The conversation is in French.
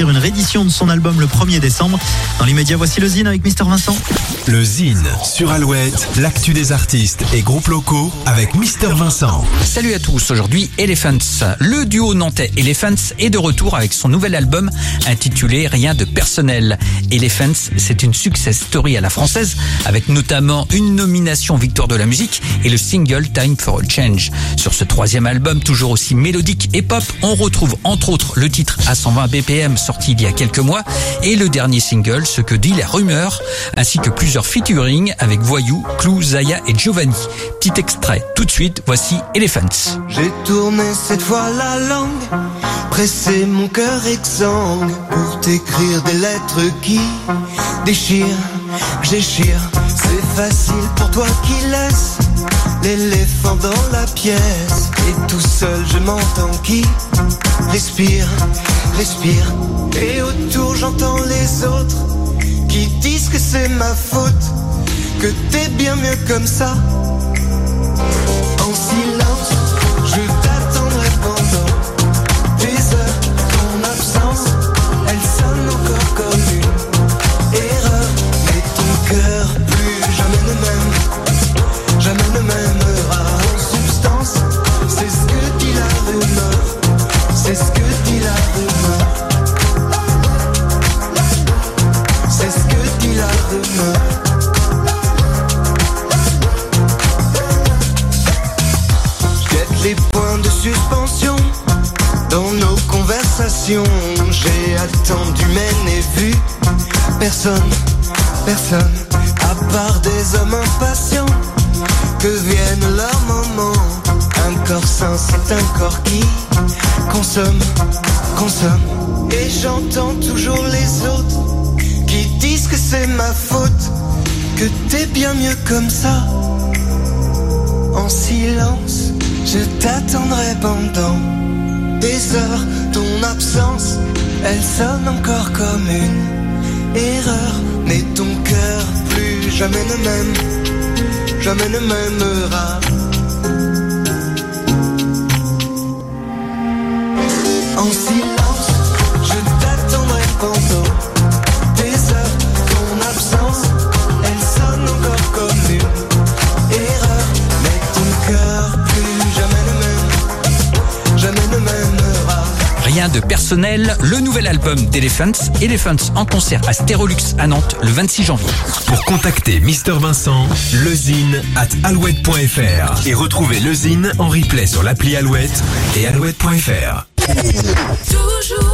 sortir une réédition de son album le 1er décembre. Dans l'immédiat, voici le Zine avec Mister Vincent. Le Zine sur Alouette, l'actu des artistes et groupes locaux avec Mister Vincent. Salut à tous, aujourd'hui Elephants. Le duo nantais Elephants est de retour avec son nouvel album intitulé Rien de personnel. Elephants, c'est une success story à la française avec notamment une nomination victoire de la musique et le single Time for a Change. Sur ce troisième album, toujours aussi mélodique et pop, on retrouve entre autres le titre à 120 BPM sorti il y a quelques mois et le dernier single Ce que dit la rumeur ainsi que plusieurs featuring avec Voyou, Clou, Zaya et Giovanni. Petit extrait, tout de suite, voici Elephants. J'ai tourné cette fois la langue, pressé mon cœur exsangue pour t'écrire des lettres qui déchirent, j'échire. C'est facile pour toi qui laisse l'éléphant dans la pièce et tout seul je m'entends qui respire, respire. Et autour j'entends les autres qui disent que c'est ma faute, que t'es bien mieux comme ça. En silence, suspension dans nos conversations. J'ai attendu mais n'ai vu personne, personne, à part des hommes impatients que viennent leurs moments. Un corps sain, c'est un corps qui consomme, consomme. Et j'entends toujours les autres qui disent que c'est ma faute, que t'es bien mieux comme ça. En silence, je t'attendrai pendant des heures. Ton absence, elle sonne encore comme une erreur. Mais ton cœur, plus jamais ne m'aime, jamais ne m'aimera. Rien de personnel, le nouvel album d'Elephants, Elephants en concert à Stérolux à Nantes le 26 janvier. Pour contacter Mister Vincent, lezine at alouette.fr et retrouver le Zine en replay sur l'appli Alouette et alouette.fr. Toujours